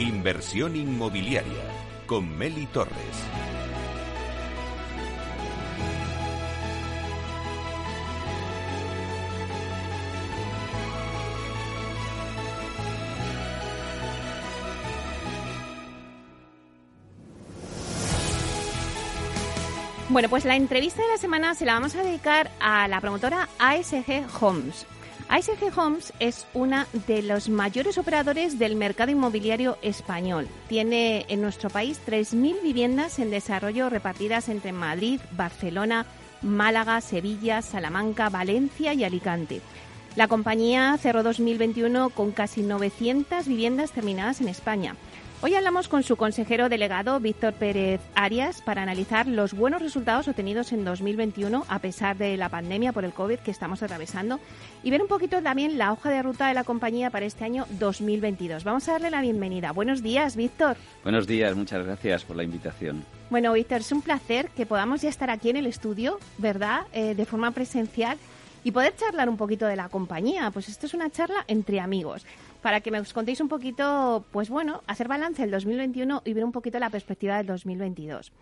Inversión inmobiliaria con Meli Torres. Bueno, pues la entrevista de la semana se la vamos a dedicar a la promotora ASG Homes. ASG Homes es una de los mayores operadores del mercado inmobiliario español. Tiene en nuestro país 3.000 viviendas en desarrollo repartidas entre Madrid, Barcelona, Málaga, Sevilla, Salamanca, Valencia y Alicante. La compañía cerró 2021 con casi 900 viviendas terminadas en España. Hoy hablamos con su consejero delegado, Víctor Pérez Arias, para analizar los buenos resultados obtenidos en 2021 a pesar de la pandemia por el COVID que estamos atravesando y ver un poquito también la hoja de ruta de la compañía para este año 2022. Vamos a darle la bienvenida. Buenos días, Víctor. Buenos días, muchas gracias por la invitación. Bueno, Víctor, es un placer que podamos ya estar aquí en el estudio, ¿verdad? Eh, de forma presencial y poder charlar un poquito de la compañía. Pues esto es una charla entre amigos para que me os contéis un poquito, pues bueno, hacer balance del 2021 y ver un poquito la perspectiva del 2022.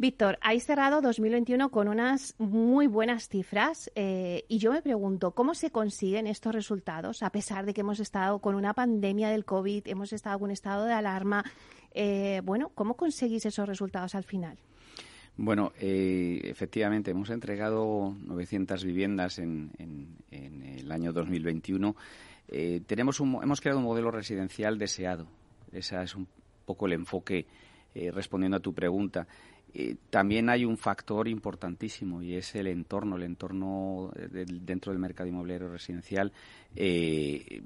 Víctor, habéis cerrado 2021 con unas muy buenas cifras eh, y yo me pregunto, ¿cómo se consiguen estos resultados a pesar de que hemos estado con una pandemia del COVID, hemos estado con un estado de alarma? Eh, bueno, ¿cómo conseguís esos resultados al final? Bueno, eh, efectivamente, hemos entregado 900 viviendas en, en el año 2021 eh, tenemos hemos creado un modelo residencial deseado. Ese es un poco el enfoque eh, respondiendo a tu pregunta. Eh, también hay un factor importantísimo y es el entorno, el entorno dentro del mercado inmobiliario residencial. el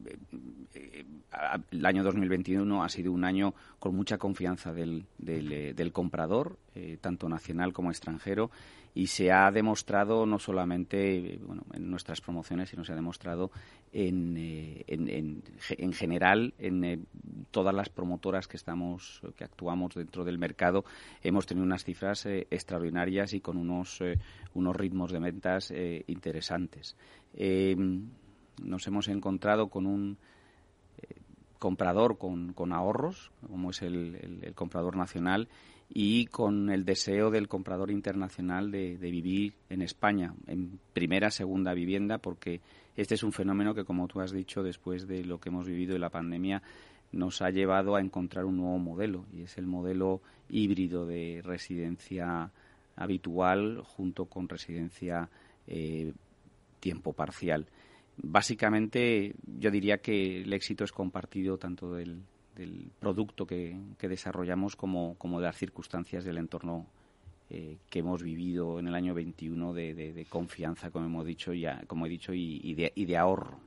año 2021 ha sido un año con mucha confianza del comprador, tanto nacional como extranjero y se ha demostrado no solamente bueno, en nuestras promociones, sino se ha demostrado en, eh, en, en, general en eh, todas las promotoras que estamos que actuamos dentro del mercado hemos tenido unas cifras eh, extraordinarias y con unos unos ritmos de ventas interesantes. Nos hemos encontrado con un comprador con, con ahorros como es el, el comprador nacional y con el deseo del comprador internacional de, vivir en España, en primera, segunda vivienda, porque este es un fenómeno que, como tú has dicho, después de lo que hemos vivido de la pandemia, nos ha llevado a encontrar un nuevo modelo, y es el modelo híbrido de residencia habitual junto con residencia eh, tiempo parcial. Básicamente, yo diría que el éxito es compartido tanto del, del producto que, desarrollamos como, como, de las circunstancias del entorno eh, que hemos vivido en el año 21 de, confianza, como hemos dicho, ya, como he dicho, y, de, y de ahorro.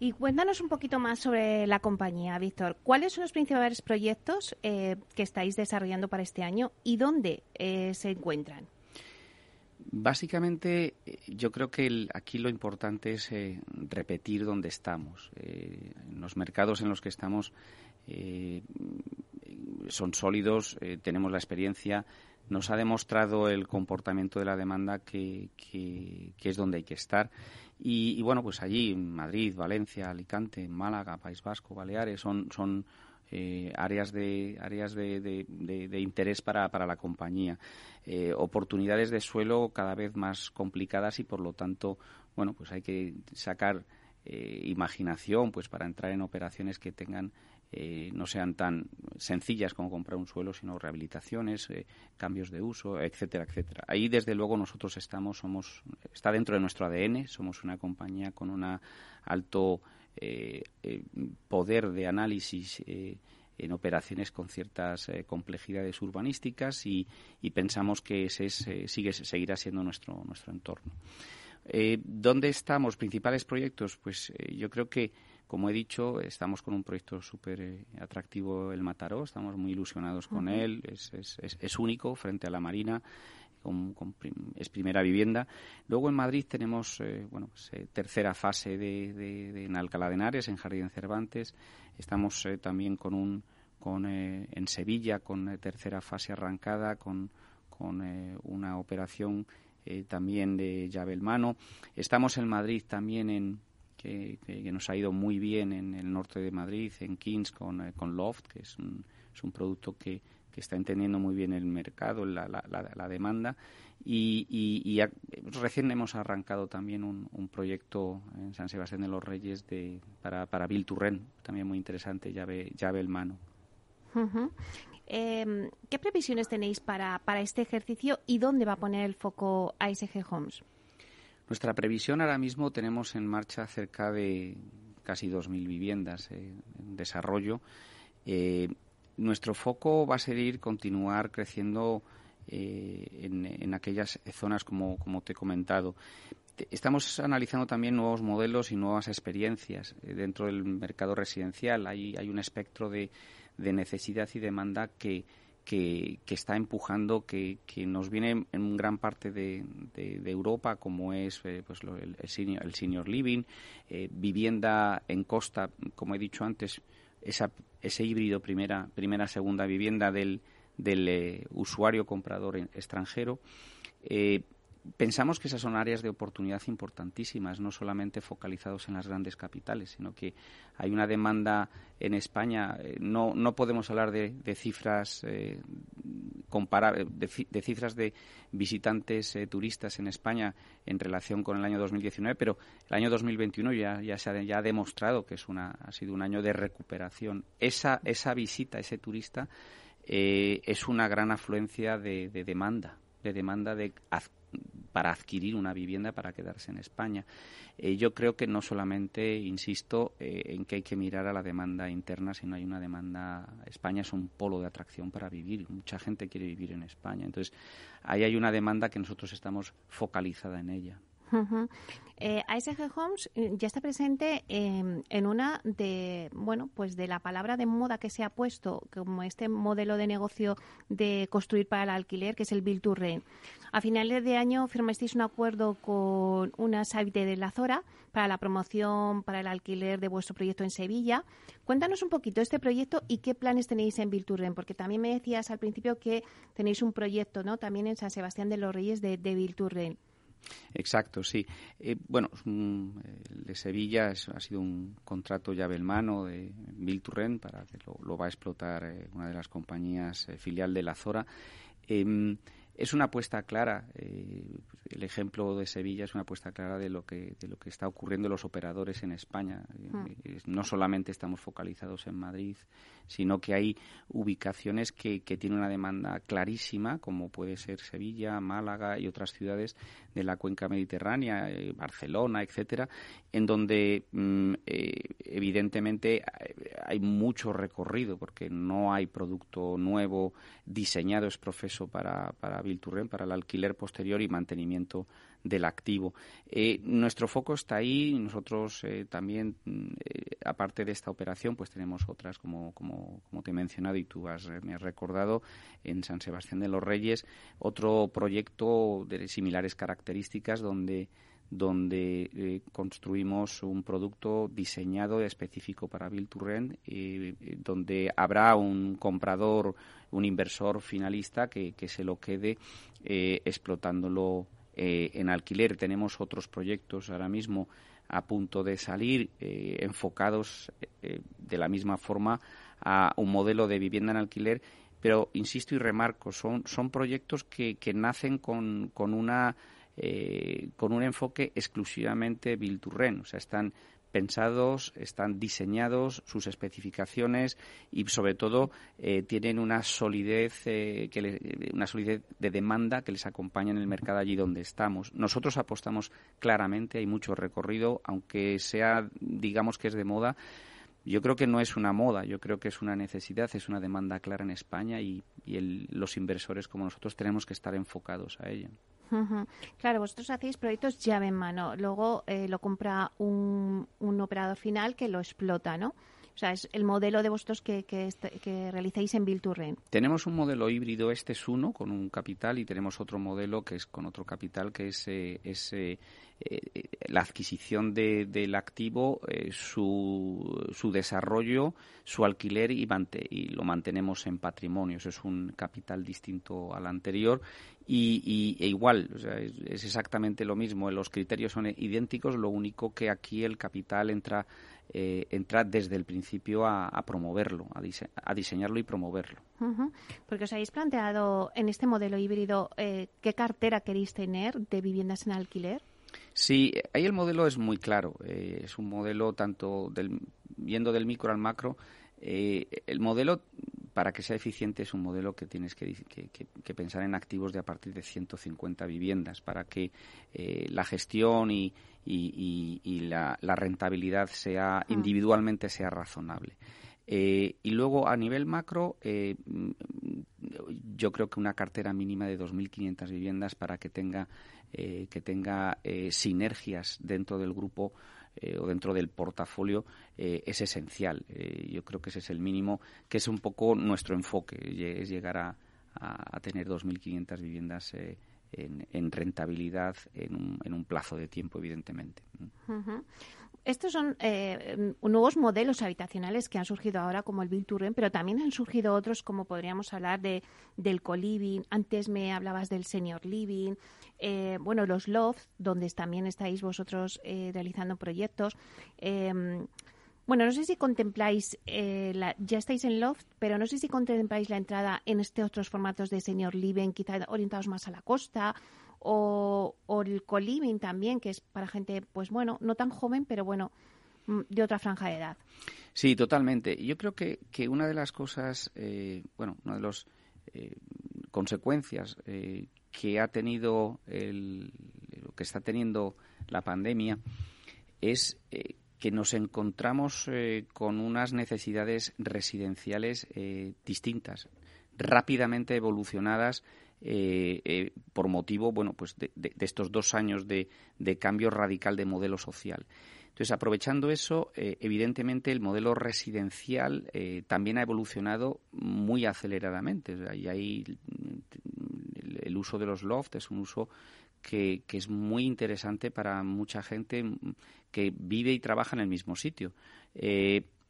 Y cuéntanos un poquito más sobre la compañía, Víctor. ¿Cuáles son los principales proyectos eh, que estáis desarrollando para este año y dónde eh, se encuentran? Básicamente, eh, yo creo que aquí lo importante es eh, repetir dónde estamos. Eh, los mercados en los que estamos son sólidos, tenemos la experiencia, nos ha demostrado el comportamiento de la demanda que, es donde hay que estar. Y, y, bueno, pues allí, Madrid, Valencia, Alicante, Málaga, País Vasco, Baleares, son, son eh, áreas de áreas de, de, interés para, para, la compañía eh, oportunidades de suelo cada vez más complicadas y por lo tanto bueno pues hay que sacar eh, imaginación pues para entrar en operaciones que tengan no sean tan sencillas como comprar un suelo, sino rehabilitaciones, cambios de uso, etcétera, etcétera. Ahí, desde luego, nosotros estamos, somos, está dentro de nuestro ADN, somos una compañía con un alto eh, eh, poder de análisis eh, en operaciones con ciertas complejidades urbanísticas y, pensamos que ese sigue, seguirá siendo nuestro, nuestro entorno. ¿Dónde estamos? Principales proyectos, pues yo creo que como he dicho, estamos con un proyecto súper atractivo, el Mataró, estamos muy ilusionados con él, es, es, es, único frente a la Marina, es primera vivienda. Luego en Madrid tenemos eh, bueno, pues, eh, tercera fase de, en Alcalá de Henares, en Jardín Cervantes. Estamos eh, también con un con, en Sevilla con tercera fase arrancada, con, con una operación también de llave mano. Estamos en Madrid también en, que, nos ha ido muy bien en el norte de Madrid, en Kings, con, eh, con Loft, que es un, es un producto que, que está entendiendo muy bien el mercado, la, la, la, demanda. Y, y, recién hemos arrancado también un, un, proyecto en San Sebastián de los Reyes de, para, para Bill Turren, también muy interesante, llave, llave el mano. Em, ¿Qué previsiones tenéis para, para este ejercicio y dónde va a poner el foco ASG Homes? Nuestra previsión ahora mismo tenemos en marcha cerca de casi 2.000 viviendas eh, en desarrollo. Eh, nuestro foco va a seguir continuar creciendo eh, en, aquellas zonas como, como te he comentado. Estamos analizando también nuevos modelos y nuevas experiencias dentro del mercado residencial. Hay, hay un espectro de, de necesidad y demanda que, que, está empujando, que, que, nos viene en gran parte de, de, Europa, como es eh, pues el, senior, el, senior, living, eh, vivienda en costa, como he dicho antes, esa, ese híbrido primera, primera segunda vivienda del, del eh, usuario comprador extranjero. Pensamos que esas son áreas de oportunidad importantísimas, no solamente focalizados en las grandes capitales, sino que hay una demanda en España. Eh, no, no podemos hablar de, cifras eh, de, cifras de visitantes eh, turistas en España en relación con el año 2019, pero el año 2021 ya, ya se ha, ya ha demostrado que es una, ha sido un año de recuperación. Esa, esa visita, ese turista, eh, es una gran afluencia de, de demanda, de demanda de para adquirir una vivienda para quedarse en España. Eh, yo creo que no solamente, insisto, eh, en que hay que mirar a la demanda interna, sino hay una demanda. España es un polo de atracción para vivir. Mucha gente quiere vivir en España. Entonces, ahí hay una demanda que nosotros estamos focalizada en ella. Eh, ASG Homes eh, ya está presente en una de, bueno, pues de la palabra de moda que se ha puesto como este modelo de negocio de construir para el alquiler, que es el Build to Rent. A finales de año firmasteis un acuerdo con una Sabite de la Zora para la promoción para el alquiler de vuestro proyecto en Sevilla. Cuéntanos un poquito este proyecto y qué planes tenéis en Rent, porque también me decías al principio que tenéis un proyecto, ¿no? También en San Sebastián de los Reyes de, de Rent. Exacto, sí. Eh, bueno, el de Sevilla ha sido un contrato llave en mano de Bill Turren para que lo, va a explotar eh, una de las compañías eh, filial de la Zora. Es una apuesta clara. Eh, el ejemplo de Sevilla es una apuesta clara de lo que de lo que está ocurriendo en los operadores en España. Hmm. Eh, no solamente estamos focalizados en Madrid, sino que hay ubicaciones que, que tienen una demanda clarísima, como puede ser Sevilla, Málaga y otras ciudades de la cuenca mediterránea, eh, Barcelona, etcétera, en donde mm, evidentemente hay mucho recorrido porque no hay producto nuevo diseñado es profeso para, para Para el alquiler posterior y mantenimiento del activo. Eh, nuestro foco está ahí. Nosotros eh, también, eh, aparte de esta operación, pues tenemos otras, como, como, como te he mencionado y tú has, me has recordado, en San Sebastián de los Reyes, otro proyecto de similares características donde donde eh, construimos un producto diseñado específico para Build to Rent, eh, donde habrá un comprador, un inversor finalista que, se lo quede eh, explotándolo en alquiler. Tenemos otros proyectos ahora mismo a punto de salir enfocados de la misma forma a un modelo de vivienda en alquiler pero insisto y remarco, son, son proyectos que, que nacen con, con una eh, con un enfoque exclusivamente to o sea, están pensados, están diseñados, sus especificaciones y sobre todo eh, tienen una solidez, eh, que una solidez de demanda que les acompaña en el mercado allí donde estamos. Nosotros apostamos claramente, hay mucho recorrido, aunque sea, digamos que es de moda. Yo creo que no es una moda, yo creo que es una necesidad, es una demanda clara en España y, los inversores como nosotros tenemos que estar enfocados a Claro, vosotros hacéis proyectos llave en mano, luego eh, lo compra un, un, operador final que lo explota, ¿no? O sea, es el modelo de vosotros que, que, que realizáis en Bilturren. Tenemos un modelo híbrido, este es uno, con un capital, y tenemos otro modelo que es con otro capital, que es, eh, es eh, eh, la adquisición de, del activo, eh, su, su, desarrollo, su alquiler y, y, lo mantenemos en patrimonio. Es un capital distinto al anterior y, e igual, es, exactamente lo mismo. Los criterios son idénticos, lo único que aquí el capital entra, eh, entra desde el principio a, promoverlo, a, diseñarlo y promoverlo. Porque os habéis planteado en este modelo híbrido qué cartera queréis tener de viviendas en alquiler. Sí, ahí el modelo es muy claro. Eh, es un modelo tanto del, viendo del micro al macro. Eh, el modelo, para que sea eficiente, es un modelo que tienes que, pensar en activos de a partir de 150 viviendas para que eh, la gestión y, la, rentabilidad sea mm. individualmente sea razonable. Y luego a nivel macro, yo creo que una cartera mínima de 2.500 viviendas para que tenga eh, que tenga eh, sinergias dentro del grupo eh, o dentro del portafolio es esencial. yo creo que ese es el mínimo, que es un poco nuestro enfoque, es llegar a, a, tener 2.500 viviendas en, rentabilidad en un, en un, plazo de tiempo, evidentemente estos son eh, nuevos modelos habitacionales que han surgido ahora, como el Bill pero también han surgido otros, como podríamos hablar de, del co-living. Antes me hablabas del senior living. Eh, bueno, los lofts, donde también estáis vosotros eh, realizando proyectos. Em, bueno, no sé si contempláis, ya estáis en loft, pero no sé si contempláis la entrada en estos otros formatos de senior living, quizá orientados más a la costa o, el co-living también, que es para gente, pues bueno, no tan joven, pero bueno, mm, de otra franja de edad. Sí, totalmente. Yo creo que, que una de las cosas, eh, bueno, una de las eh, consecuencias eh, que ha tenido, el, que está teniendo la pandemia, es que nos encontramos con unas necesidades residenciales distintas, rápidamente evolucionadas eh, eh, por motivo bueno pues de, estos dos años de, cambio radical de modelo social. Entonces, aprovechando eso, eh, evidentemente el modelo residencial también ha evolucionado muy aceleradamente. y ahí el, uso de los lofts es un uso que, es muy interesante para mucha gente que vive y trabaja en el mismo sitio.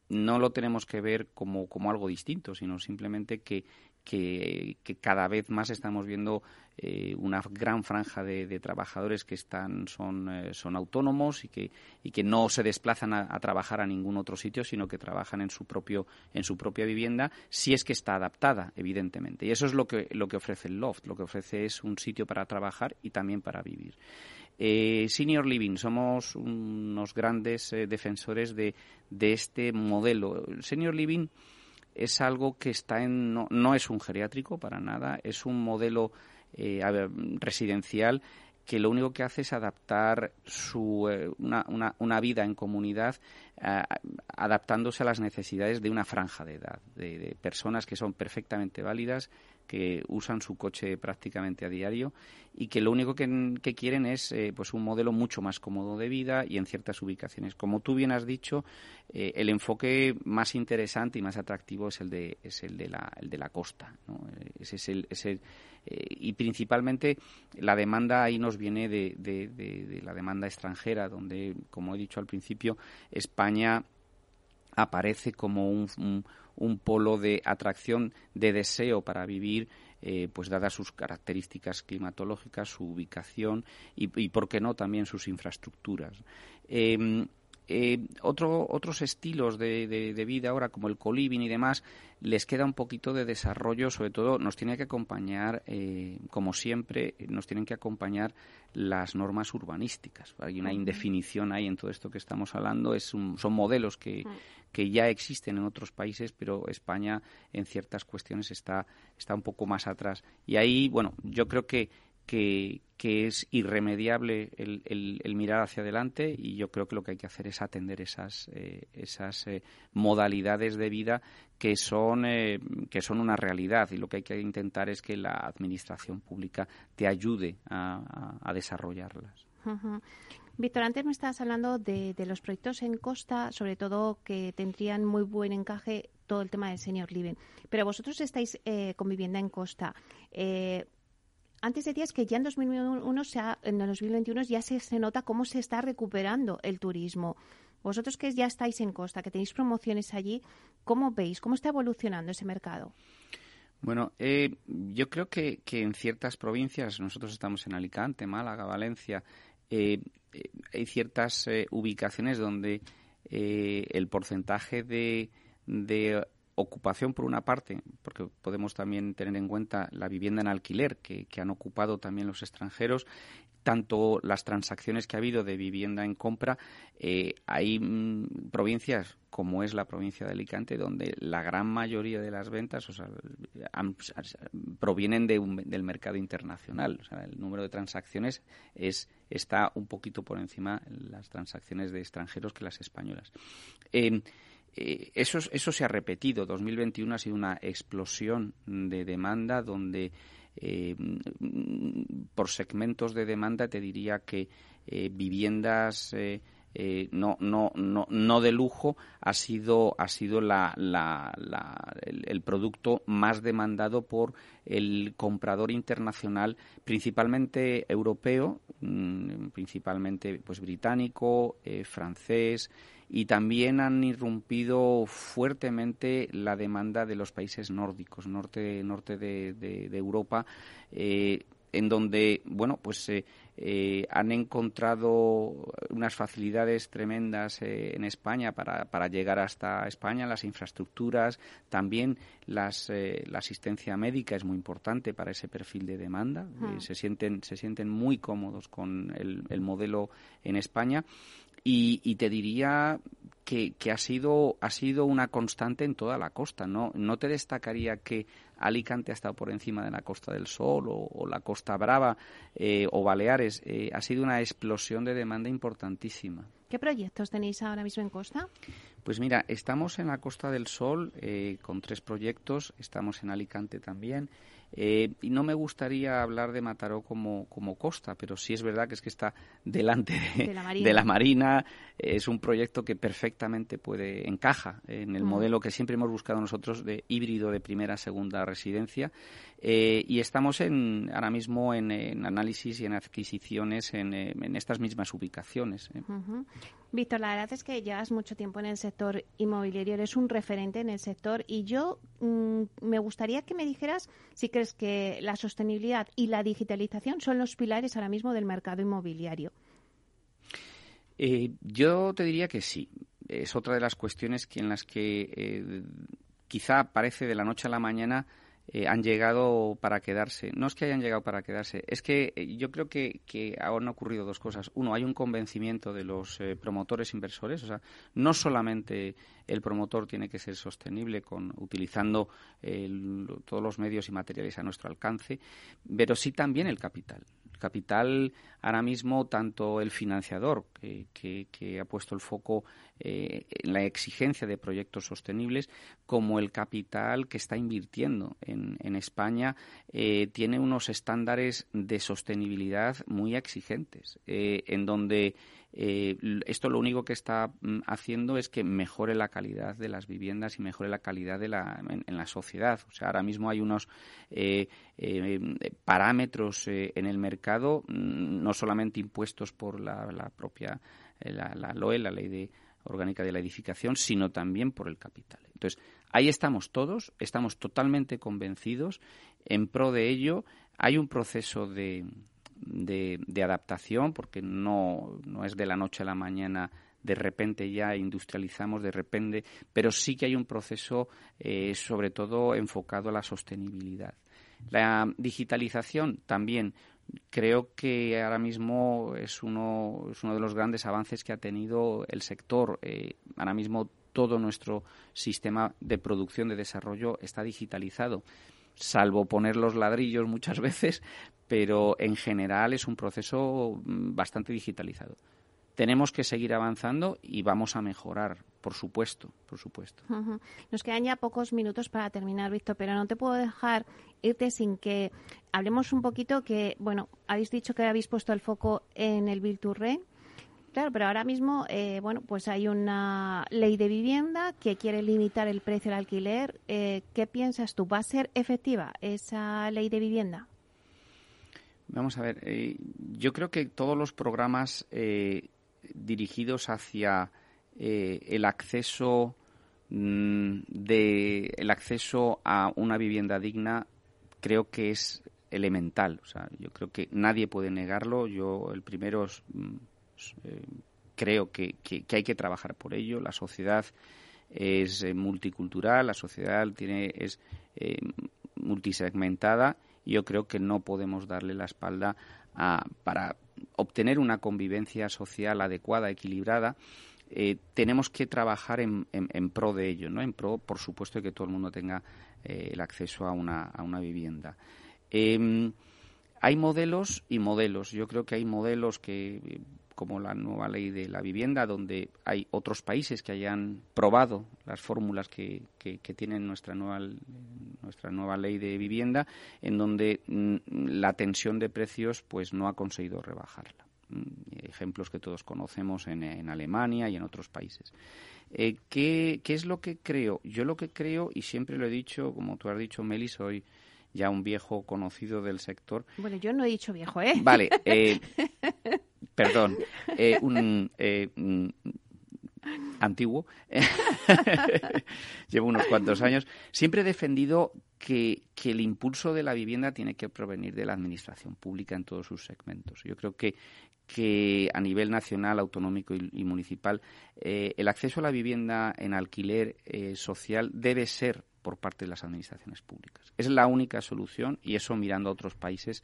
no lo tenemos que ver como, como algo distinto, sino simplemente que, que, cada vez más estamos viendo eh, una gran franja de, trabajadores que están son, eh, son autónomos y que, y que no se desplazan a, trabajar a ningún otro sitio, sino que trabajan en su propio en su propia vivienda, si es que está adaptada, evidentemente. Y eso es lo que lo que ofrece el loft. Lo que ofrece es un sitio para trabajar y también para vivir. Eh, senior Living, somos unos grandes defensores de, de este modelo. Senior Living es algo que está en no, no es un geriátrico para nada, es un modelo eh, residencial que lo único que hace es adaptar su, eh, una, una, una, vida en comunidad adaptándose a las necesidades de una franja de edad, de, personas que son perfectamente válidas, que usan su coche prácticamente a diario y que lo único que, quieren es eh, pues un modelo mucho más cómodo de vida y en ciertas ubicaciones. Como tú bien has dicho, eh, el enfoque más interesante y más atractivo es el de, es el de, la, el de la costa. Eh, ese es el, ese, y principalmente la demanda ahí nos viene de, de, la demanda extranjera, donde, como he dicho al principio, España aparece como un, un polo de atracción, de deseo para vivir, eh, pues dadas sus características climatológicas, su ubicación y, y por qué no, también sus infraestructuras. Em, eh, otro, otros estilos de, de, vida ahora, como el coliving y demás, les queda un poquito de desarrollo, sobre todo nos tiene que acompañar, eh, como siempre, nos tienen que acompañar las normas urbanísticas. Hay una indefinición ahí en todo esto que estamos hablando, es son modelos que, que ya existen en otros países, pero España en ciertas cuestiones está, está un poco más atrás. Y ahí, bueno, yo creo que que, es irremediable el, el, mirar hacia adelante y yo creo que lo que hay que hacer es atender esas, eh, esas eh, modalidades de vida que son, eh, que son una realidad y lo que hay que intentar es que la administración pública te ayude a, desarrollarlas. Víctor, antes me estabas hablando de, los proyectos en costa, sobre todo que tendrían muy buen encaje todo el tema del senior living. Pero vosotros estáis eh, con vivienda en costa. Eh, antes decías que ya en 2021, sea, en 2021 ya se, se nota cómo se está recuperando el turismo. Vosotros que ya estáis en costa, que tenéis promociones allí, ¿cómo veis? ¿Cómo está evolucionando ese mercado? Bueno, eh, yo creo que, en ciertas provincias, nosotros estamos en Alicante, Málaga, Valencia, eh, eh, hay ciertas ubicaciones donde el porcentaje de, ocupación por una parte, porque podemos también tener en cuenta la vivienda en alquiler que, han ocupado también los extranjeros, tanto las transacciones que ha habido de vivienda en compra, eh, hay mm, provincias como es la provincia de Alicante, donde la gran mayoría de las ventas provienen del mercado internacional. El número de transacciones es, está un poquito por encima las transacciones de extranjeros que las españolas. Eh, eh, eso, eso se ha repetido. 2021 ha sido una explosión de demanda donde eh, por segmentos de demanda te diría que eh, viviendas eh, no, no, no, no de lujo ha sido, ha sido la, el, producto más demandado por el comprador internacional, principalmente europeo, mm, principalmente pues británico, francés, y también han irrumpido fuertemente la demanda de los países nórdicos, norte, norte de, Europa, eh, en donde, bueno, pues eh, eh, han encontrado unas facilidades tremendas en España para, para, llegar hasta España, las infraestructuras, también las, la asistencia médica es muy importante para ese perfil de demanda. se, sienten, se sienten muy cómodos con el, el modelo en España y, te diría que, ha sido ha sido una constante en toda la costa. No, no te destacaría que Alicante ha estado por encima de la Costa del Sol o, la Costa Brava eh, o Baleares. Eh, ha sido una explosión de demanda importantísima. ¿Qué proyectos tenéis ahora mismo en Costa? Pues mira, estamos en la Costa del Sol eh, con tres proyectos, estamos en Alicante también eh, y no me gustaría hablar de Mataró como, como costa, pero sí es verdad que es que está delante de, la, marina. Es un proyecto que perfectamente puede encaja en el modelo que siempre hemos buscado nosotros de híbrido de primera segunda residencia. Eh, y estamos en, ahora mismo en, análisis y en adquisiciones en, eh, estas mismas ubicaciones. Víctor, la verdad es que llevas mucho tiempo en el sector inmobiliario, eres un referente en el sector y yo mm, me gustaría que me dijeras si crees que la sostenibilidad y la digitalización son los pilares ahora mismo del mercado inmobiliario. Eh, yo te diría que sí. Es otra de las cuestiones que en las que eh, quizá aparece de la noche a la mañana eh, han llegado para quedarse. No es que hayan llegado para quedarse, es que eh, yo creo que, que han ocurrido dos cosas. Uno, hay un convencimiento de los eh, promotores inversores, o sea, no solamente el promotor tiene que ser sostenible con utilizando todos los medios y materiales a nuestro alcance, pero sí también el capital capital ahora mismo tanto el financiador que, ha puesto el foco eh, en la exigencia de proyectos sostenibles como el capital que está invirtiendo en, en España eh, tiene unos estándares de sostenibilidad muy exigentes eh, en donde eh, esto lo único que está mm, haciendo es que mejore la calidad de las viviendas y mejore la calidad de la, en, la sociedad. O sea, ahora mismo hay unos eh, eh, parámetros en el mercado, mm, no solamente impuestos por la, propia la, la, LOE, la Ley de Orgánica de la Edificación, sino también por el capital. Entonces, ahí estamos todos, estamos totalmente convencidos. En pro de ello, hay un proceso de, de, adaptación, porque no, no es de la noche a la mañana de repente ya industrializamos, de repente, pero sí que hay un proceso eh, sobre todo enfocado a la sostenibilidad. La digitalización también creo que ahora mismo es uno, es uno de los grandes avances que ha tenido el sector. Eh, ahora mismo todo nuestro sistema de producción, de desarrollo está digitalizado salvo poner los ladrillos muchas veces, pero en general es un proceso mm, bastante digitalizado. Tenemos que seguir avanzando y vamos a mejorar, por supuesto, por supuesto. Nos quedan ya pocos minutos para terminar, Víctor, pero no te puedo dejar irte sin que hablemos un poquito que, bueno, habéis dicho que habéis puesto el foco en el Bill Claro, pero ahora mismo, eh, bueno, pues hay una ley de vivienda que quiere limitar el precio del alquiler. Eh, ¿Qué piensas tú? ¿Va a ser efectiva esa ley de vivienda? Vamos a ver, eh, yo creo que todos los programas dirigidos hacia el acceso mm, de el acceso a una vivienda digna creo que es elemental. O sea, yo creo que nadie puede negarlo. Yo el primero mm, eh, creo que, hay que trabajar por ello. La sociedad es eh, multicultural, la sociedad tiene es eh, multisegmentada yo creo que no podemos darle la espalda a, para obtener una convivencia social adecuada, equilibrada. tenemos que trabajar en, pro de ello, ¿no? En pro, por supuesto, de que todo el mundo tenga el acceso a una, a una vivienda. Em, hay modelos y modelos. Yo creo que hay modelos que como la nueva ley de la vivienda, donde hay otros países que hayan probado las fórmulas que, que, tienen nuestra nueva, nuestra nueva ley de vivienda, en donde mm, la tensión de precios pues no ha conseguido rebajarla. Mm, ejemplos que todos conocemos en, en Alemania y en otros países. Eh, ¿qué, ¿Qué es lo que creo? Yo lo que creo, y siempre lo he dicho, como tú has dicho, Meli, soy ya un viejo conocido del sector. Bueno, yo no he dicho viejo, ¿eh? Vale, eh, perdón, eh, un eh, antiguo, llevo unos cuantos años, siempre he defendido que, que, el impulso de la vivienda tiene que provenir de la administración pública en todos sus segmentos. Yo creo que, que a nivel nacional, autonómico y, municipal, el acceso a la vivienda en alquiler social debe ser por parte de las administraciones públicas. Es la única solución y eso mirando a otros países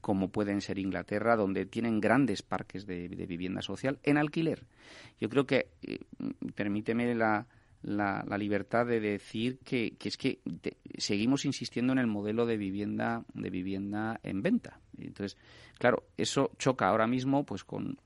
como pueden ser Inglaterra, donde tienen grandes parques de, vivienda social en alquiler. Yo creo que, eh, permíteme la, la, libertad de decir que, es que seguimos insistiendo en el modelo de vivienda de vivienda en venta. Entonces, claro, eso choca ahora mismo pues con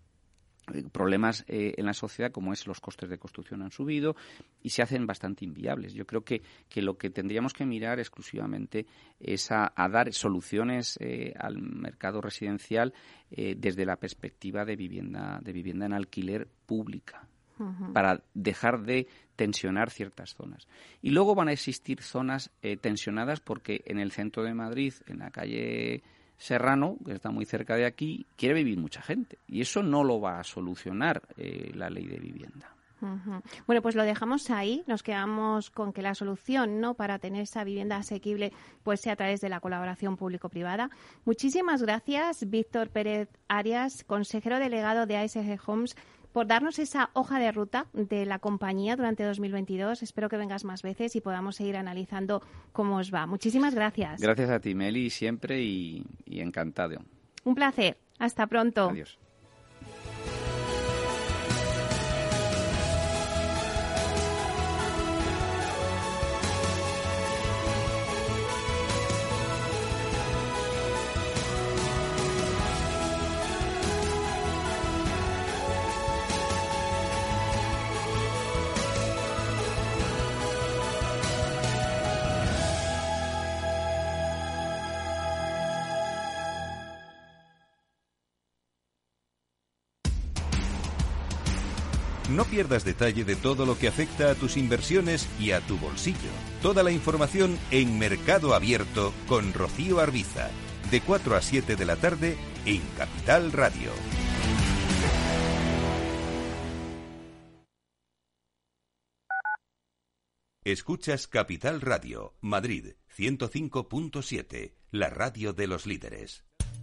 problemas eh, en la sociedad como es los costes de construcción han subido y se hacen bastante inviables. Yo creo que, que lo que tendríamos que mirar exclusivamente es a, dar soluciones eh, al mercado residencial desde la perspectiva de vivienda, de vivienda en alquiler pública para dejar de tensionar ciertas zonas. Y luego van a existir zonas tensionadas porque en el centro de Madrid, en la calle Serrano, que está muy cerca de aquí, quiere vivir mucha gente. Y eso no lo va a solucionar eh, la ley de vivienda. Bueno, pues lo dejamos ahí. Nos quedamos con que la solución, ¿no? Para tener esa vivienda asequible, pues sea a través de la colaboración público-privada. Muchísimas gracias, Víctor Pérez Arias, consejero delegado de ASG Homes por darnos esa hoja de ruta de la compañía durante 2022. Espero que vengas más veces y podamos seguir analizando cómo os va. Muchísimas gracias. Gracias a ti, Meli, siempre y, y encantado. Un placer. Hasta pronto. Adiós. Pierdas detalle de todo lo que afecta a tus inversiones y a tu bolsillo. Toda la información en Mercado Abierto con Rocío Arbiza, de 4 a 7 de la tarde en Capital Radio. Escuchas Capital Radio, Madrid 105.7, la radio de los líderes.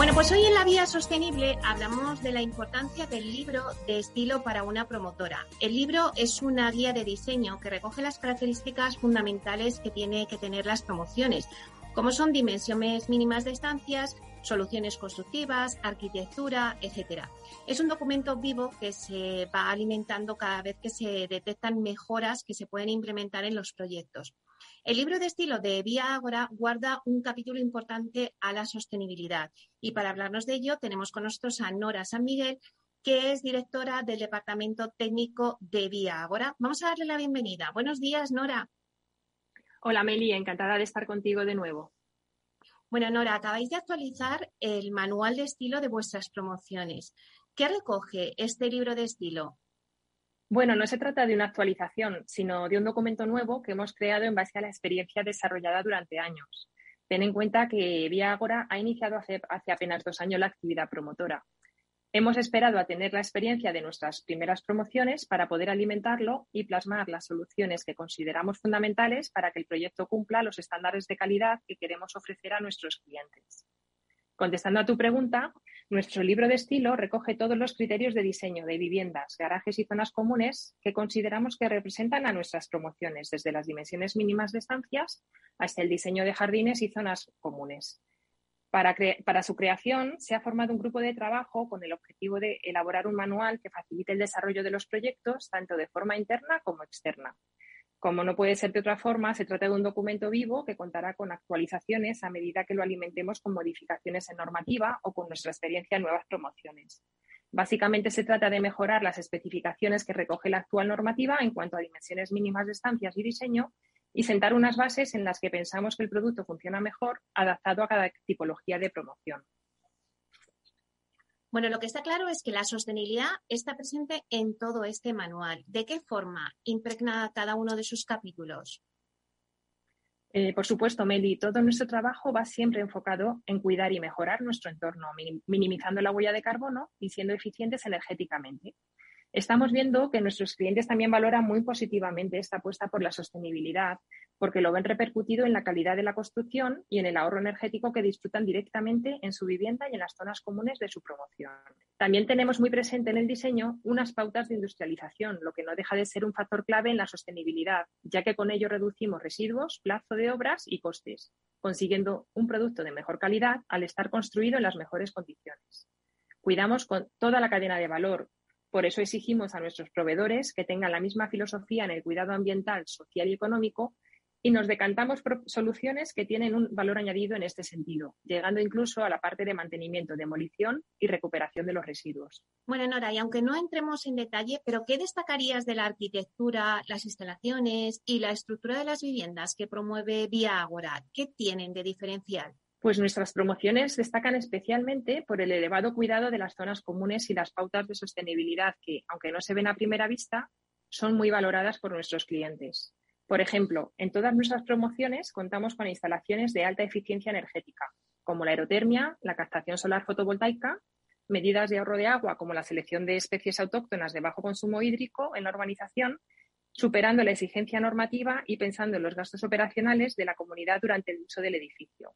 Bueno, pues hoy en la Vía Sostenible hablamos de la importancia del libro de estilo para una promotora. El libro es una guía de diseño que recoge las características fundamentales que tiene que tener las promociones, como son dimensiones mínimas de estancias, soluciones constructivas, arquitectura, etcétera. Es un documento vivo que se va alimentando cada vez que se detectan mejoras que se pueden implementar en los proyectos. El libro de estilo de Vía Ágora guarda un capítulo importante a la sostenibilidad y para hablarnos de ello tenemos con nosotros a Nora San Miguel, que es directora del Departamento Técnico de Vía Ágora. Vamos a darle la bienvenida. Buenos días, Nora. Hola, Meli, encantada de estar contigo de nuevo. Bueno, Nora, acabáis de actualizar el manual de estilo de vuestras promociones. ¿Qué recoge este libro de estilo? Bueno, no se trata de una actualización, sino de un documento nuevo que hemos creado en base a la experiencia desarrollada durante años. Ten en cuenta que Vía Agora ha iniciado hace, apenas dos años la actividad promotora. Hemos esperado a tener la experiencia de nuestras primeras promociones para poder alimentarlo y plasmar las soluciones que consideramos fundamentales para que el proyecto cumpla los estándares de calidad que queremos ofrecer a nuestros clientes. Contestando a tu pregunta, nuestro libro de estilo recoge todos los criterios de diseño de viviendas, garajes y zonas comunes que consideramos que representan a nuestras promociones, desde las dimensiones mínimas de estancias hasta el diseño de jardines y zonas comunes. Para, para, su creación se ha formado un grupo de trabajo con el objetivo de elaborar un manual que facilite el desarrollo de los proyectos tanto de forma interna como externa. Como no puede ser de otra forma, se trata de un documento vivo que contará con actualizaciones a medida que lo alimentemos con modificaciones en normativa o con nuestra experiencia en nuevas promociones. Básicamente se trata de mejorar las especificaciones que recoge la actual normativa en cuanto a dimensiones mínimas de estancias y diseño y sentar unas bases en las que pensamos que el producto funciona mejor adaptado a cada tipología de promoción. Bueno, lo que está claro es que la sostenibilidad está presente en todo este manual. ¿De qué forma impregna cada uno de sus capítulos? Eh, por supuesto, Meli, todo nuestro trabajo va siempre enfocado en cuidar y mejorar nuestro entorno, minimizando la huella de carbono y siendo eficientes energéticamente. Estamos viendo que nuestros clientes también valoran muy positivamente esta apuesta por la sostenibilidad, porque lo ven repercutido en la calidad de la construcción y en el ahorro energético que disfrutan directamente en su vivienda y en las zonas comunes de su promoción. También tenemos muy presente en el diseño unas pautas de industrialización, lo que no deja de ser un factor clave en la sostenibilidad, ya que con ello reducimos residuos, plazo de obras y costes, consiguiendo un producto de mejor calidad al estar construido en las mejores condiciones. Cuidamos con toda la cadena de valor, por eso exigimos a nuestros proveedores que tengan la misma filosofía en el cuidado ambiental, social y económico y nos decantamos por soluciones que tienen un valor añadido en este sentido, llegando incluso a la parte de mantenimiento, demolición y recuperación de los residuos. Bueno, Nora, y aunque no entremos en detalle, pero ¿qué destacarías de la arquitectura, las instalaciones y la estructura de las viviendas que promueve Vía Agora? ¿Qué tienen de diferencial? Pues nuestras promociones destacan especialmente por el elevado cuidado de las zonas comunes y las pautas de sostenibilidad que, aunque no se ven a primera vista, son muy valoradas por nuestros clientes. Por ejemplo, en todas nuestras promociones contamos con instalaciones de alta eficiencia energética, como la aerotermia, la captación solar fotovoltaica, medidas de ahorro de agua como la selección de especies autóctonas de bajo consumo hídrico en la urbanización, superando la exigencia normativa y pensando en los gastos operacionales de la comunidad durante el uso del edificio.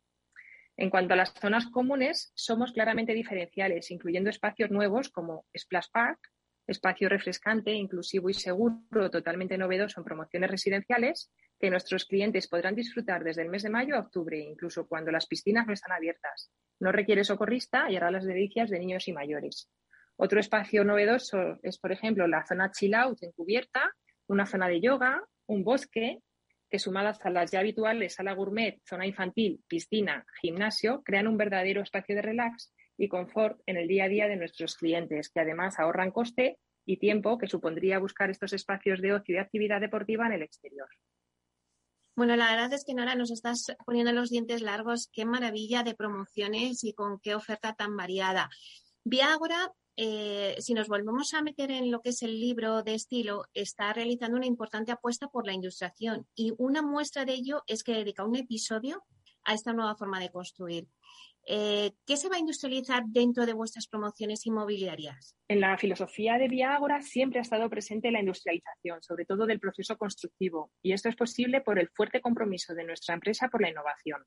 En cuanto a las zonas comunes, somos claramente diferenciales, incluyendo espacios nuevos como Splash Park, espacio refrescante, inclusivo y seguro, totalmente novedoso en promociones residenciales, que nuestros clientes podrán disfrutar desde el mes de mayo a octubre, incluso cuando las piscinas no están abiertas. No requiere socorrista y hará las delicias de niños y mayores. Otro espacio novedoso es, por ejemplo, la zona chill out en cubierta, una zona de yoga, un bosque, que sumadas a las ya habituales sala gourmet, zona infantil, piscina, gimnasio, crean un verdadero espacio de relax y confort en el día a día de nuestros clientes, que además ahorran coste y tiempo que supondría buscar estos espacios de ocio y actividad deportiva en el exterior. Bueno, la verdad es que Nora nos estás poniendo los dientes largos. Qué maravilla de promociones y con qué oferta tan variada. Viagora, eh, si nos volvemos a meter en lo que es el libro de estilo, está realizando una importante apuesta por la ilustración y una muestra de ello es que dedica un episodio a esta nueva forma de construir. Eh, ¿Qué se va a industrializar dentro de vuestras promociones inmobiliarias? En la filosofía de Viagora siempre ha estado presente la industrialización, sobre todo del proceso constructivo, y esto es posible por el fuerte compromiso de nuestra empresa por la innovación.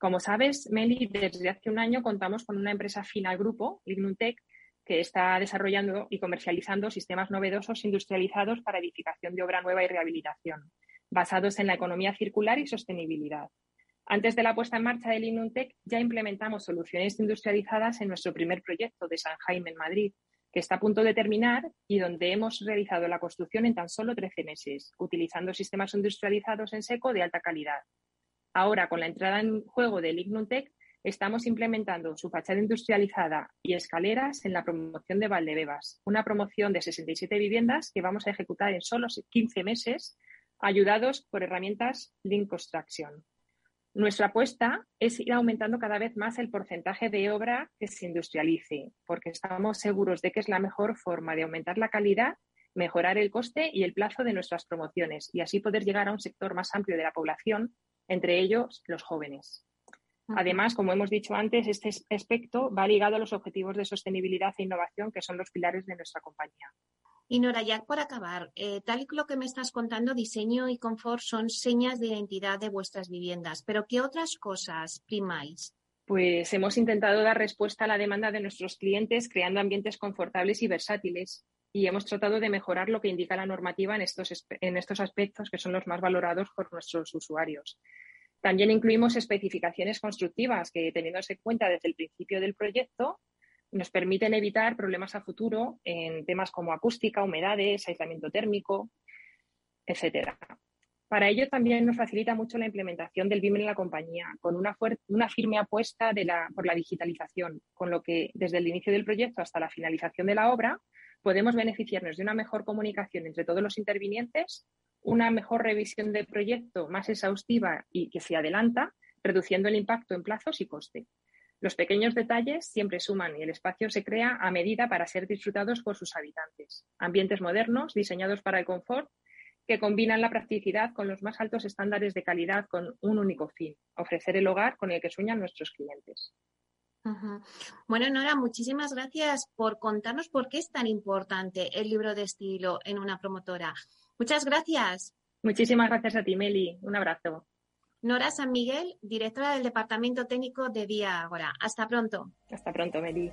Como sabes, Meli, desde hace un año contamos con una empresa final grupo, Ignuntec, que está desarrollando y comercializando sistemas novedosos industrializados para edificación de obra nueva y rehabilitación, basados en la economía circular y sostenibilidad. Antes de la puesta en marcha del Inuntec, ya implementamos soluciones industrializadas en nuestro primer proyecto de San Jaime en Madrid, que está a punto de terminar y donde hemos realizado la construcción en tan solo 13 meses, utilizando sistemas industrializados en seco de alta calidad. Ahora, con la entrada en juego del Ignuntec, estamos implementando su fachada industrializada y escaleras en la promoción de Valdebebas, una promoción de 67 viviendas que vamos a ejecutar en solo 15 meses, ayudados por herramientas Link Construction. Nuestra apuesta es ir aumentando cada vez más el porcentaje de obra que se industrialice, porque estamos seguros de que es la mejor forma de aumentar la calidad, mejorar el coste y el plazo de nuestras promociones y así poder llegar a un sector más amplio de la población, entre ellos los jóvenes. Además, como hemos dicho antes, este aspecto va ligado a los objetivos de sostenibilidad e innovación, que son los pilares de nuestra compañía. Y Nora, ya por acabar, eh, tal y lo que me estás contando, diseño y confort son señas de identidad de vuestras viviendas, pero ¿qué otras cosas primáis? Pues hemos intentado dar respuesta a la demanda de nuestros clientes creando ambientes confortables y versátiles y hemos tratado de mejorar lo que indica la normativa en estos, en estos aspectos que son los más valorados por nuestros usuarios. También incluimos especificaciones constructivas que, teniéndose en cuenta desde el principio del proyecto, nos permiten evitar problemas a futuro en temas como acústica, humedades, aislamiento térmico, etcétera. Para ello también nos facilita mucho la implementación del BIM en la compañía, con una, una firme apuesta por la digitalización, con lo que desde el inicio del proyecto hasta la finalización de la obra podemos beneficiarnos de una mejor comunicación entre todos los intervinientes, una mejor revisión del proyecto más exhaustiva y que se adelanta, reduciendo el impacto en plazos y coste. Los pequeños detalles siempre suman y el espacio se crea a medida para ser disfrutados por sus habitantes. Ambientes modernos, diseñados para el confort, que combinan la practicidad con los más altos estándares de calidad con un único fin, ofrecer el hogar con el que sueñan nuestros clientes. Bueno, Nora, muchísimas gracias por contarnos por qué es tan importante el libro de estilo en una promotora. Muchas gracias. Muchísimas gracias a ti, Meli. Un abrazo. Nora San Miguel, directora del Departamento Técnico de Vía Agora. Hasta pronto. Hasta pronto, Meli.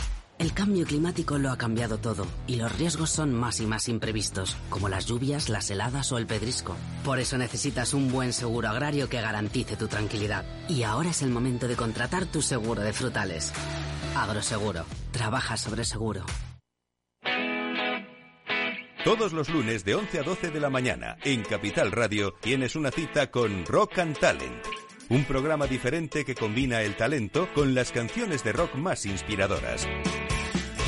El cambio climático lo ha cambiado todo y los riesgos son más y más imprevistos, como las lluvias, las heladas o el pedrisco. Por eso necesitas un buen seguro agrario que garantice tu tranquilidad. Y ahora es el momento de contratar tu seguro de frutales. Agroseguro. Trabaja sobre seguro. Todos los lunes de 11 a 12 de la mañana en Capital Radio tienes una cita con Rock and Talent. Un programa diferente que combina el talento con las canciones de rock más inspiradoras.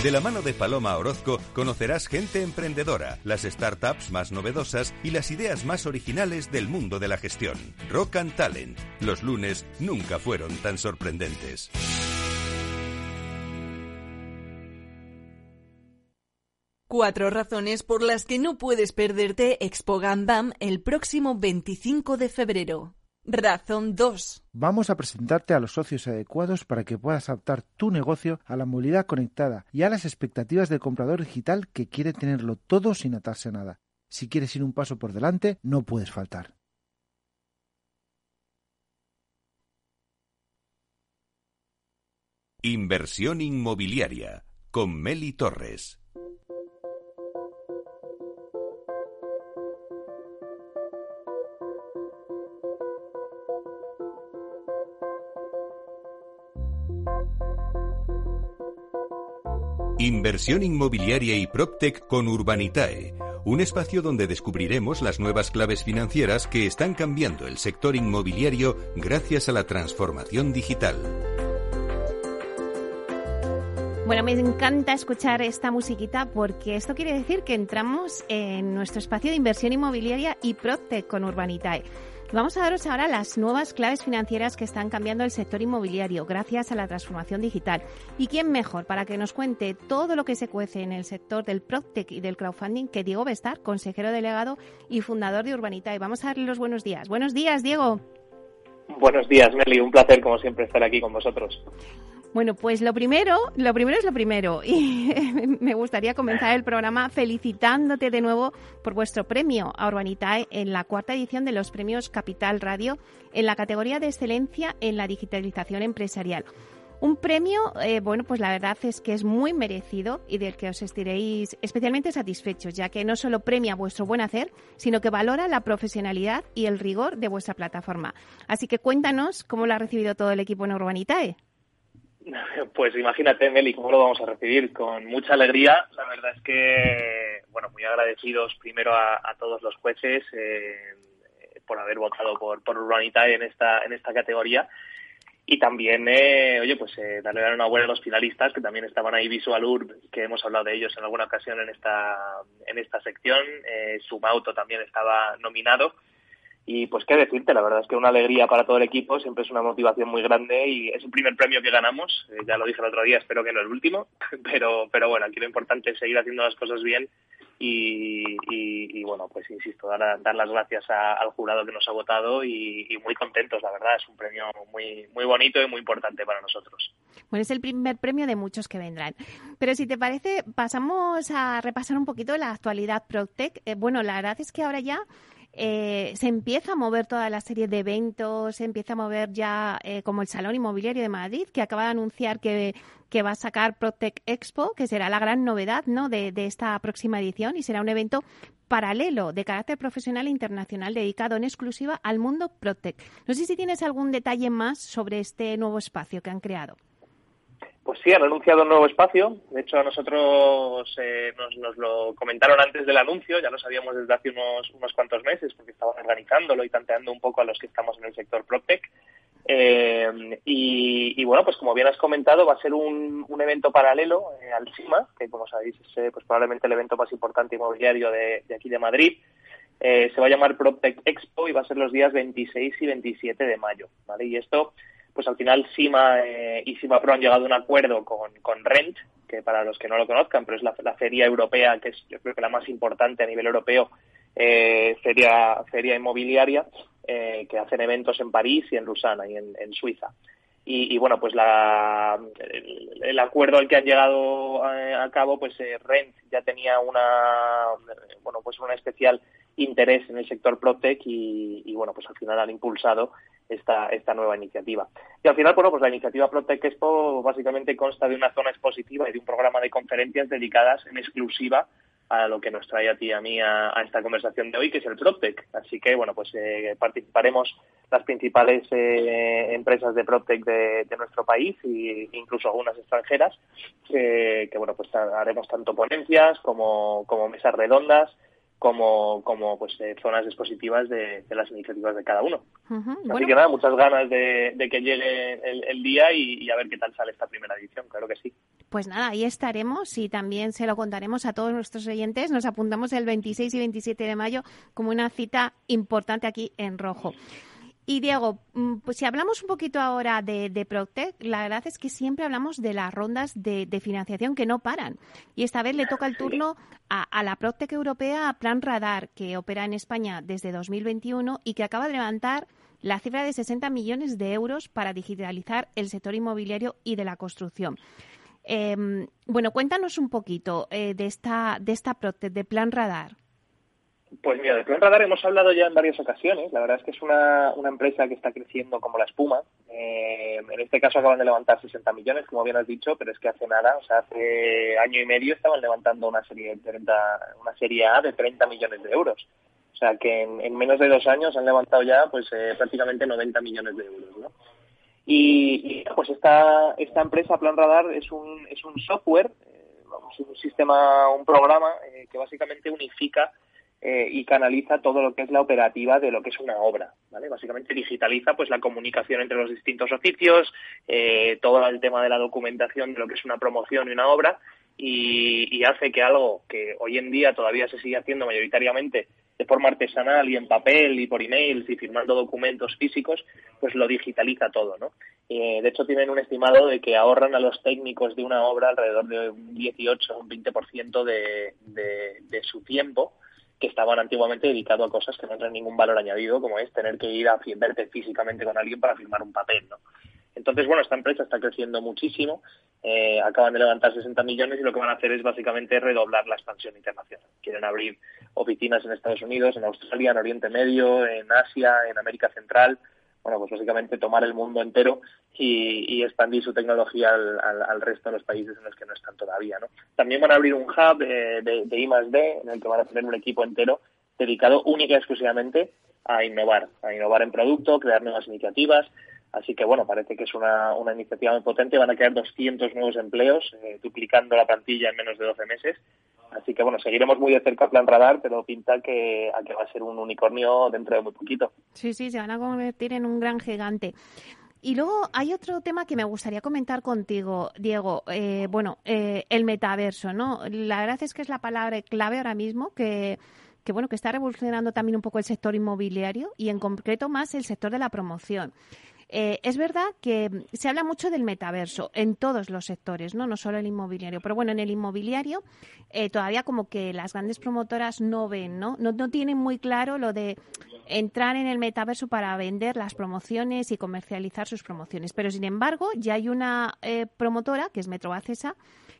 De la mano de Paloma Orozco conocerás gente emprendedora, las startups más novedosas y las ideas más originales del mundo de la gestión. Rock and Talent. Los lunes nunca fueron tan sorprendentes. Cuatro razones por las que no puedes perderte Expo Gandam el próximo 25 de febrero. Razón 2. Vamos a presentarte a los socios adecuados para que puedas adaptar tu negocio a la movilidad conectada y a las expectativas del comprador digital que quiere tenerlo todo sin atarse a nada. Si quieres ir un paso por delante, no puedes faltar. Inversión inmobiliaria con Meli Torres. Inversión inmobiliaria y PropTech con Urbanitae, un espacio donde descubriremos las nuevas claves financieras que están cambiando el sector inmobiliario gracias a la transformación digital. Bueno, me encanta escuchar esta musiquita porque esto quiere decir que entramos en nuestro espacio de inversión inmobiliaria y PropTech con Urbanitae. Vamos a daros ahora las nuevas claves financieras que están cambiando el sector inmobiliario gracias a la transformación digital. ¿Y quién mejor para que nos cuente todo lo que se cuece en el sector del PropTech y del crowdfunding que Diego Bestar, consejero delegado y fundador de Urbanita? Y vamos a darle los buenos días. Buenos días, Diego. Buenos días, Meli. Un placer, como siempre, estar aquí con vosotros. Bueno, pues lo primero, lo primero es lo primero. Y me gustaría comenzar el programa felicitándote de nuevo por vuestro premio a Urbanitae en la cuarta edición de los premios Capital Radio en la categoría de excelencia en la digitalización empresarial. Un premio, eh, bueno, pues la verdad es que es muy merecido y del que os estiréis especialmente satisfechos, ya que no solo premia vuestro buen hacer, sino que valora la profesionalidad y el rigor de vuestra plataforma. Así que cuéntanos cómo lo ha recibido todo el equipo en Urbanitae. Pues imagínate, Meli, cómo lo vamos a recibir. Con mucha alegría. La verdad es que, bueno, muy agradecidos primero a, todos los jueces eh, por haber votado por, por Urbanitae en esta, en esta categoría. Y también, eh, oye, pues eh, darle la enhorabuena a los finalistas que también estaban ahí, Visual que hemos hablado de ellos en alguna ocasión en esta, en esta sección. Eh, Sumauto también estaba nominado. Y pues qué decirte, la verdad es que una alegría para todo el equipo, siempre es una motivación muy grande y es el primer premio que ganamos, eh, ya lo dije el otro día, espero que no el último, pero, pero bueno, aquí lo importante es seguir haciendo las cosas bien y, bueno, pues insisto, dar, dar las gracias al jurado que nos ha votado y, muy contentos, la verdad, es un premio muy, muy bonito y muy importante para nosotros. Bueno, es el primer premio de muchos que vendrán. Pero si te parece, pasamos a repasar un poquito la actualidad ProTech. Eh, bueno, la verdad es que ahora ya eh, se empieza a mover toda la serie de eventos, se empieza a mover ya eh, como el Salón Inmobiliario de Madrid, que acaba de anunciar que, va a sacar Protec Expo, que será la gran novedad ¿no? de, esta próxima edición y será un evento paralelo de carácter profesional e internacional dedicado en exclusiva al mundo Protec. No sé si tienes algún detalle más sobre este nuevo espacio que han creado. Pues sí, han anunciado un nuevo espacio. De hecho, a nosotros eh, nos, lo comentaron antes del anuncio, ya lo sabíamos desde hace unos, unos cuantos meses, porque estaban organizándolo y tanteando un poco a los que estamos en el sector PropTech. Eh, y, bueno, pues como bien has comentado, va a ser un, un evento paralelo eh, al CIMA, que como sabéis es pues probablemente el evento más importante inmobiliario de, aquí de Madrid. se va a llamar PropTech Expo y va a ser los días 26 y 27 de mayo. ¿vale? Y esto pues al final SIMA eh, y SIMA Pro han llegado a un acuerdo con, con Rent, que para los que no lo conozcan, pero es la, feria europea, que es yo creo que la más importante a nivel europeo, eh, feria, feria inmobiliaria, eh, que hacen eventos en París y en Lusana y en, Suiza. Y, y, bueno, pues la, el, acuerdo al que han llegado a, a cabo, pues Rent ya tenía una, bueno, pues una especial interés en el sector PropTech y, y, bueno, pues al final han impulsado esta, esta nueva iniciativa. Y al final, bueno, pues la iniciativa PropTech Expo básicamente consta de una zona expositiva y de un programa de conferencias dedicadas en exclusiva a lo que nos trae a ti y a mí a, esta conversación de hoy, que es el PropTech. Así que, bueno, pues eh, participaremos las principales eh, empresas de PropTech de, nuestro país e incluso algunas extranjeras, que, bueno, pues haremos tanto ponencias como, como mesas redondas, como, como pues eh, zonas expositivas de, las iniciativas de cada uno. Así que nada, muchas ganas de, que llegue el, día y, a ver qué tal sale esta primera edición, claro que sí. Pues nada, ahí estaremos y también se lo contaremos a todos nuestros oyentes. Nos apuntamos el 26 y 27 de mayo como una cita importante aquí en rojo. Y Diego, mm, pues si hablamos un poquito ahora de, de Proctec, la verdad es que siempre hablamos de las rondas de, financiación que no paran. Y esta vez le toca el turno a, la Proctec Europea Plan Radar, que opera en España desde 2021 y que acaba de levantar la cifra de 60 millones de euros para digitalizar el sector inmobiliario y de la construcción. Em, bueno, cuéntanos un poquito eh, de esta de esta Proctec, de Plan Radar. Pues mira, de Plan Radar hemos hablado ya en varias ocasiones. La verdad es que es una, empresa que está creciendo como la espuma. Eh, en este caso acaban de levantar 60 millones, como bien has dicho, pero es que hace nada, o sea, hace año y medio estaban levantando una serie, de una serie A de 30 millones de euros. O sea, que en, menos de dos años han levantado ya pues eh, prácticamente 90 millones de euros, ¿no? Y, pues esta, esta empresa, Plan Radar, es un, es un software, eh, vamos, un sistema, un programa que básicamente unifica eh, y canaliza todo lo que es la operativa de lo que es una obra, ¿vale? Básicamente digitaliza pues la comunicación entre los distintos oficios, eh, todo el tema de la documentación de lo que es una promoción y una obra y, hace que algo que hoy en día todavía se sigue haciendo mayoritariamente de forma artesanal y en papel y por emails y firmando documentos físicos, pues lo digitaliza todo, ¿no? Eh, de hecho, tienen un estimado de que ahorran a los técnicos de una obra alrededor de un 18 o un 20% de, de, de su tiempo que estaban antiguamente dedicados a cosas que no tienen ningún valor añadido, como es tener que ir a verte físicamente con alguien para firmar un papel, ¿no? Entonces, bueno, esta empresa está creciendo muchísimo, eh, acaban de levantar 60 millones y lo que van a hacer es básicamente redoblar la expansión internacional. Quieren abrir oficinas en Estados Unidos, en Australia, en Oriente Medio, en Asia, en América Central, bueno, pues básicamente tomar el mundo entero y, expandir su tecnología al, resto de los países en los que no están todavía, ¿no? También van a abrir un hub de, de, de I+.D. en el que van a tener un equipo entero dedicado única y exclusivamente a innovar, a innovar en producto, crear nuevas iniciativas. Así que, bueno, parece que es una, una iniciativa muy potente. Van a crear 200 nuevos empleos, eh, duplicando la plantilla en menos de 12 meses. Así que bueno, seguiremos muy de cerca Plan Radar, pero pinta que, a que va a ser un unicornio dentro de muy poquito. Sí, sí, se van a convertir en un gran gigante. Y luego hay otro tema que me gustaría comentar contigo, Diego. Eh, bueno, eh, el metaverso, ¿no? La verdad es que es la palabra clave ahora mismo que, que, bueno, que está revolucionando también un poco el sector inmobiliario y en concreto más el sector de la promoción. Eh, es verdad que se habla mucho del metaverso en todos los sectores, no, no solo el inmobiliario. Pero bueno, en el inmobiliario eh, todavía como que las grandes promotoras no ven, ¿no? ¿no? Tienen muy claro lo de entrar en el metaverso para vender las promociones y comercializar sus promociones. Pero sin embargo, ya hay una eh, promotora, que es Metrobacesa,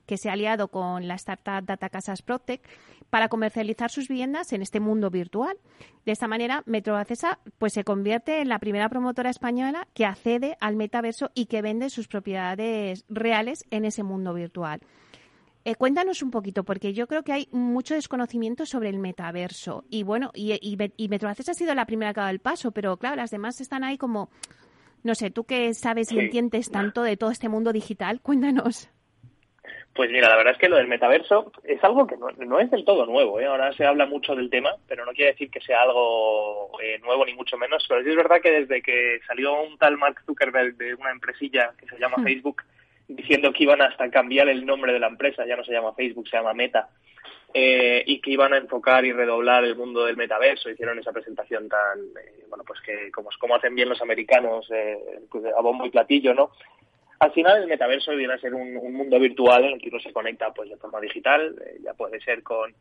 que se ha aliado con la startup Data Casas Protec para comercializar sus viviendas en este mundo virtual. De esta manera, Metrobacesa pues, se convierte en la primera promotora española que accede al metaverso y que vende sus propiedades reales en ese mundo virtual. Eh, cuéntanos un poquito, porque yo creo que hay mucho desconocimiento sobre el metaverso. Y bueno, y, y, Metrobacesa ha sido la primera que ha dado el paso, pero claro, las demás están ahí como, no sé, tú que sabes y entiendes tanto de todo este mundo digital, cuéntanos. Pues mira, la verdad es que lo del metaverso es algo que no, es del todo nuevo. ¿eh? Ahora se habla mucho del tema, pero no quiere decir que sea algo eh, nuevo ni mucho menos. Pero sí es verdad que desde que salió un tal Mark Zuckerberg de una empresilla que se llama hmm. Facebook, diciendo que iban hasta cambiar el nombre de la empresa, ya no se llama Facebook, se llama Meta, eh, y que iban a enfocar y redoblar el mundo del metaverso. Hicieron esa presentación tan, eh, bueno, pues que como, como hacen bien los americanos, eh, pues a bombo y platillo, ¿no? Al final el metaverso viene a ser un, mundo virtual en el que uno se conecta pues de forma digital, eh, ya puede ser con,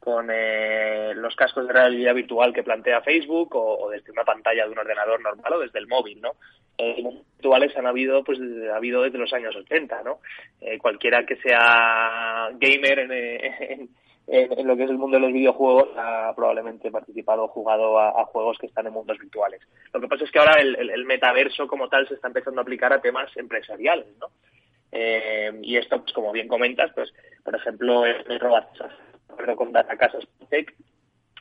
con eh, los cascos de realidad virtual que plantea Facebook o, desde una pantalla de un ordenador normal o desde el móvil, ¿no? Eh, virtuales han habido pues ha habido desde los años 80, ¿no? Eh, cualquiera que sea gamer en, en, en, lo que es el mundo de los videojuegos ha probablemente participado o jugado a, juegos que están en mundos virtuales. Lo que pasa es que ahora el, metaverso como tal se está empezando a aplicar a temas empresariales, ¿no? Eh, y esto, pues como bien comentas, pues por ejemplo, el con Data Casas Tech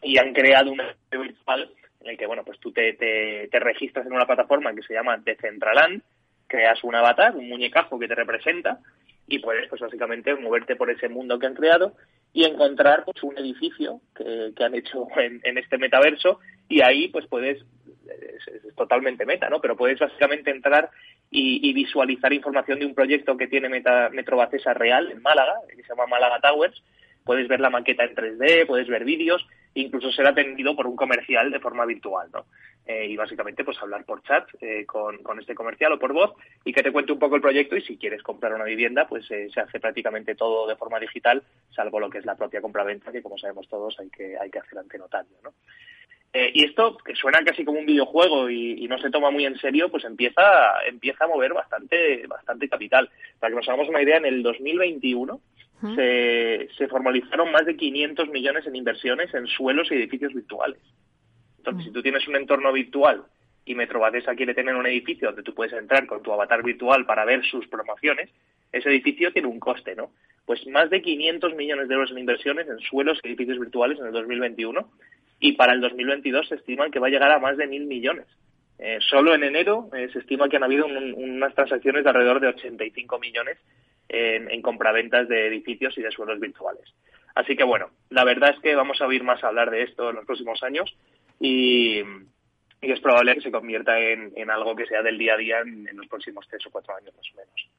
y han creado un virtual en el que, bueno, pues tú te, te, te registras en una plataforma que se llama Decentraland, creas un avatar, un muñecajo que te representa y puedes, pues básicamente, moverte por ese mundo que han creado y encontrar pues, un edificio que, han hecho en, este metaverso y ahí pues puedes, es, totalmente meta, ¿no? Pero puedes básicamente entrar y, visualizar información de un proyecto que tiene meta, Metro Bacesa real en Málaga, que se llama Málaga Towers, puedes ver la maqueta en 3D, puedes ver vídeos, incluso ser atendido por un comercial de forma virtual, ¿no? Eh, y básicamente pues hablar por chat eh, con, este comercial o por voz y que te cuente un poco el proyecto y si quieres comprar una vivienda pues eh, se hace prácticamente todo de forma digital salvo lo que es la propia compraventa que como sabemos todos hay que hay que hacer ante notario ¿no? y esto que suena casi como un videojuego y, no se toma muy en serio pues empieza empieza a mover bastante bastante capital para que nos hagamos una idea en el 2021 se, se formalizaron más de 500 millones en inversiones en suelos y edificios virtuales entonces, si tú tienes un entorno virtual y Metrobadesa quiere tener un edificio donde tú puedes entrar con tu avatar virtual para ver sus promociones, ese edificio tiene un coste, ¿no? Pues más de 500 millones de euros en inversiones en suelos y edificios virtuales en el 2021 y para el 2022 se estima que va a llegar a más de mil millones. Eh, solo en enero eh, se estima que han habido unas transacciones de alrededor de 85 millones en, en compraventas de edificios y de suelos virtuales. Así que bueno, la verdad es que vamos a oír más hablar de esto en los próximos años y, es probable que se convierta en, algo que sea del día a día en, los próximos tres o cuatro años más o menos.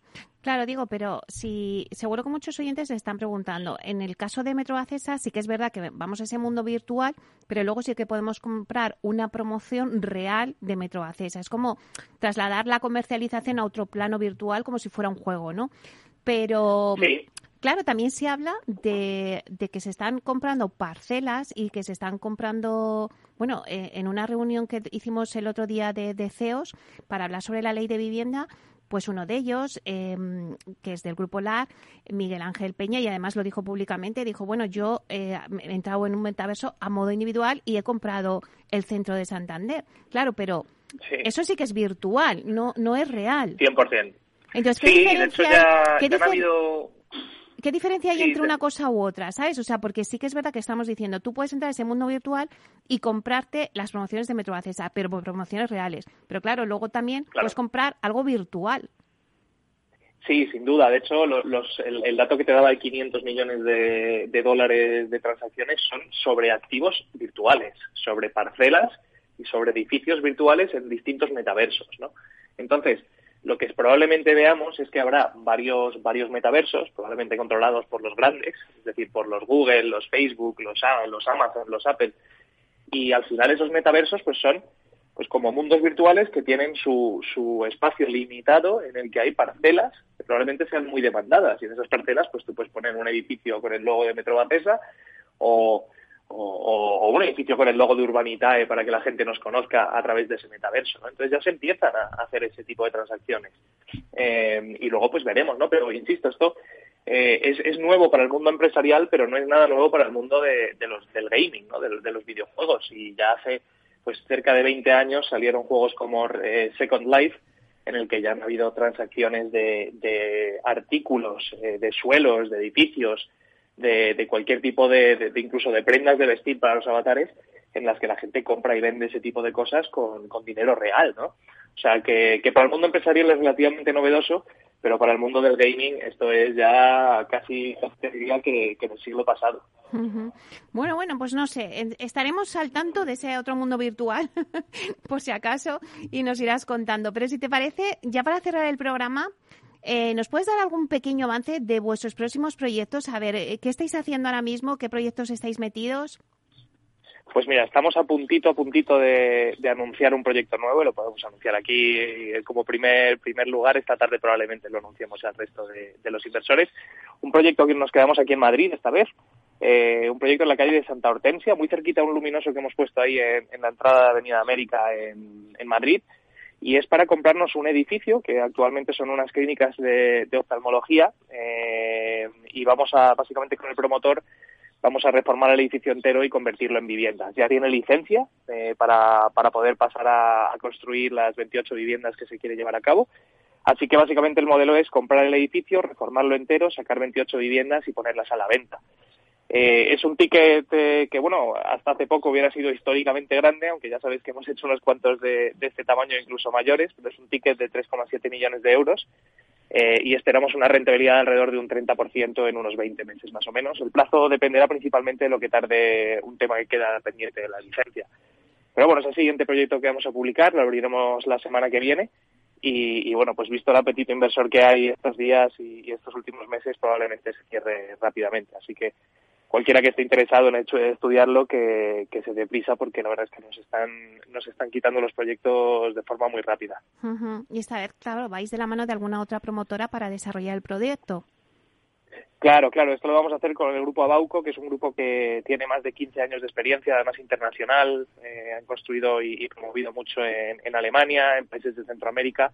Claro, digo, pero si seguro que muchos oyentes se están preguntando, en el caso de Metro Acesa sí que es verdad que vamos a ese mundo virtual, pero luego sí que podemos comprar una promoción real de Metro Acesa. Es como trasladar la comercialización a otro plano virtual como si fuera un juego, ¿no? Pero Claro, también se habla de, que se están comprando parcelas y que se están comprando, bueno, eh, en una reunión que hicimos el otro día de, CEOs para hablar sobre la ley de vivienda, pues uno de ellos, em, que es del Grupo LAR, Miguel Ángel Peña, y además lo dijo públicamente, dijo, bueno, yo eh, he entrado en un metaverso a modo individual y he comprado el centro de Santander. Claro, pero eso sí que es virtual, no, no es real. 100%. Entonces, ¿qué sí, diferencia, de ha habido ¿Qué diferencia hay entre una cosa u otra, sabes? O sea, porque sí que es verdad que estamos diciendo, tú puedes entrar a ese mundo virtual y comprarte las promociones de Metro Acesa, pero por promociones reales. Pero claro, luego también puedes comprar algo virtual. Sí, sin duda. De hecho, el, dato que te daba de 500 millones de, de, dólares de transacciones son sobre activos virtuales, sobre parcelas y sobre edificios virtuales en distintos metaversos, ¿no? Entonces, lo que probablemente veamos es que habrá varios, varios metaversos, probablemente controlados por los grandes, es decir, por los Google, los Facebook, los, los Amazon, los Apple, y al final esos metaversos pues son pues como mundos virtuales que tienen su, su espacio limitado en el que hay parcelas que probablemente sean muy demandadas. Y en esas parcelas pues tú puedes poner un edificio con el logo de Metro Batesa o, o, un edificio con el logo de Urbanitae para que la gente nos conozca a través de ese metaverso. ¿no? Entonces ya se empiezan a hacer ese tipo de transacciones. Eh, y luego pues veremos, ¿no? Pero insisto, esto eh, es, es, nuevo para el mundo empresarial, pero no es nada nuevo para el mundo de, los, del gaming, ¿no? De, los videojuegos. Y ya hace pues cerca de 20 años salieron juegos como eh, Second Life, en el que ya han habido transacciones de, de artículos, de suelos, de edificios, de, cualquier tipo de, incluso de prendas de vestir para los avatares en las que la gente compra y vende ese tipo de cosas con, dinero real, ¿no? O sea, que, para el mundo empresarial es relativamente novedoso, pero para el mundo del gaming esto es ya casi, diría que, que en el siglo pasado. Bueno, bueno, pues no sé, estaremos al tanto de ese otro mundo virtual, por si acaso, y nos irás contando. Pero si te parece, ya para cerrar el programa, eh, ¿Nos puedes dar algún pequeño avance de vuestros próximos proyectos? A ver, eh, ¿qué estáis haciendo ahora mismo? ¿Qué proyectos estáis metidos? Pues mira, estamos a puntito, a puntito de, anunciar un proyecto nuevo lo podemos anunciar aquí eh, como primer, primer lugar. Esta tarde probablemente lo anunciemos al resto de, los inversores. Un proyecto que nos quedamos aquí en Madrid esta vez. un proyecto en la calle de Santa Hortensia, muy cerquita a un luminoso que hemos puesto ahí en, la entrada de Avenida América en Madrid y es para comprarnos un edificio que actualmente son unas clínicas de, oftalmología eh, y vamos a básicamente con el promotor vamos a reformar el edificio entero y convertirlo en viviendas. Ya tiene licencia eh, para, para poder pasar a, a, construir las 28 viviendas que se quiere llevar a cabo. Así que básicamente el modelo es comprar el edificio, reformarlo entero, sacar 28 viviendas y ponerlas a la venta. Eh, es un ticket eh, que, bueno, hasta hace poco hubiera sido históricamente grande, aunque ya sabéis que hemos hecho unos cuantos de, este tamaño, incluso mayores, pero es un ticket de 3,7 millones de euros. eh, y esperamos una rentabilidad de alrededor de un 30% en unos 20 meses más o menos. El plazo dependerá principalmente de lo que tarde un tema que queda pendiente de la licencia. Pero bueno, es el siguiente proyecto que vamos a publicar, lo abriremos la semana que viene y, bueno, pues visto el apetito inversor que hay estos días y, y estos últimos meses, probablemente se cierre rápidamente. Así que cualquiera que esté interesado en hecho de estudiarlo que, se dé prisa porque la verdad es que nos están nos están quitando los proyectos de forma muy rápida. Y esta vez, claro, vais de la mano de alguna otra promotora para desarrollar el proyecto. Claro, claro, esto lo vamos a hacer con el grupo Abauco, que es un grupo que tiene más de 15 años de experiencia, además internacional, eh, han construido y, promovido mucho en, en, Alemania, en países de Centroamérica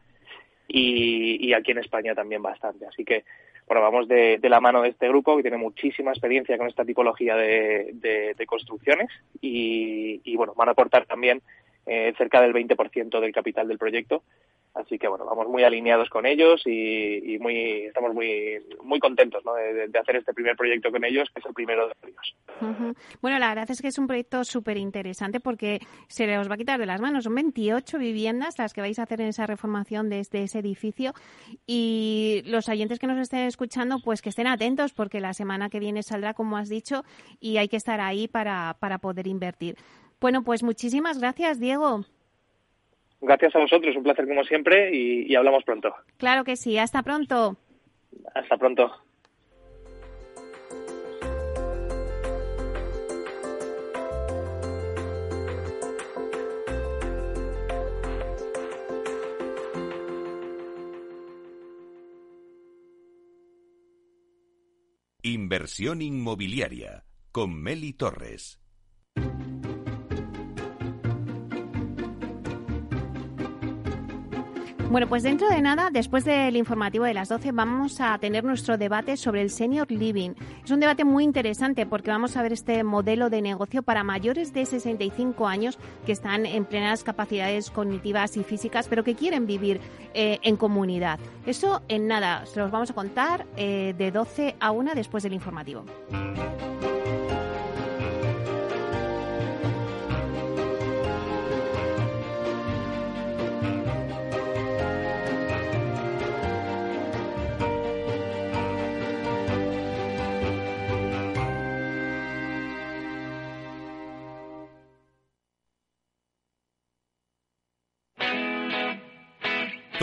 y, y aquí en España también bastante. Así que bueno, vamos de, la mano de este grupo que tiene muchísima experiencia con esta tipología de, construcciones y, bueno, van a aportar también eh, cerca del 20% del capital del proyecto Así que bueno, vamos muy alineados con ellos y, muy estamos muy muy contentos de, hacer este primer proyecto con ellos, que es el primero de ellos. Bueno, la verdad es que es un proyecto súper interesante porque se les va a quitar de las manos. Son 28 viviendas las que vais a hacer en esa reformación de, este, ese edificio y los oyentes que nos estén escuchando, pues que estén atentos porque la semana que viene saldrá, como has dicho, y hay que estar ahí para, para poder invertir. Bueno, pues muchísimas gracias, Diego. Gracias a vosotros, un placer como siempre y, hablamos pronto. Claro que sí, hasta pronto. Hasta pronto. Inversión inmobiliaria con Meli Torres. Bueno, pues dentro de nada, después del informativo de las 12, vamos a tener nuestro debate sobre el senior living. Es un debate muy interesante porque vamos a ver este modelo de negocio para mayores de 65 años que están en plenas capacidades cognitivas y físicas, pero que quieren vivir eh, en comunidad. Eso en nada, se los vamos a contar eh, de 12 a 1 después del informativo.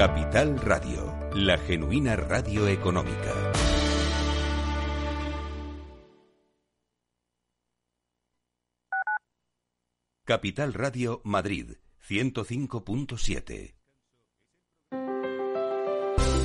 Capital Radio, la genuina radio económica. Capital Radio Madrid, 105.7.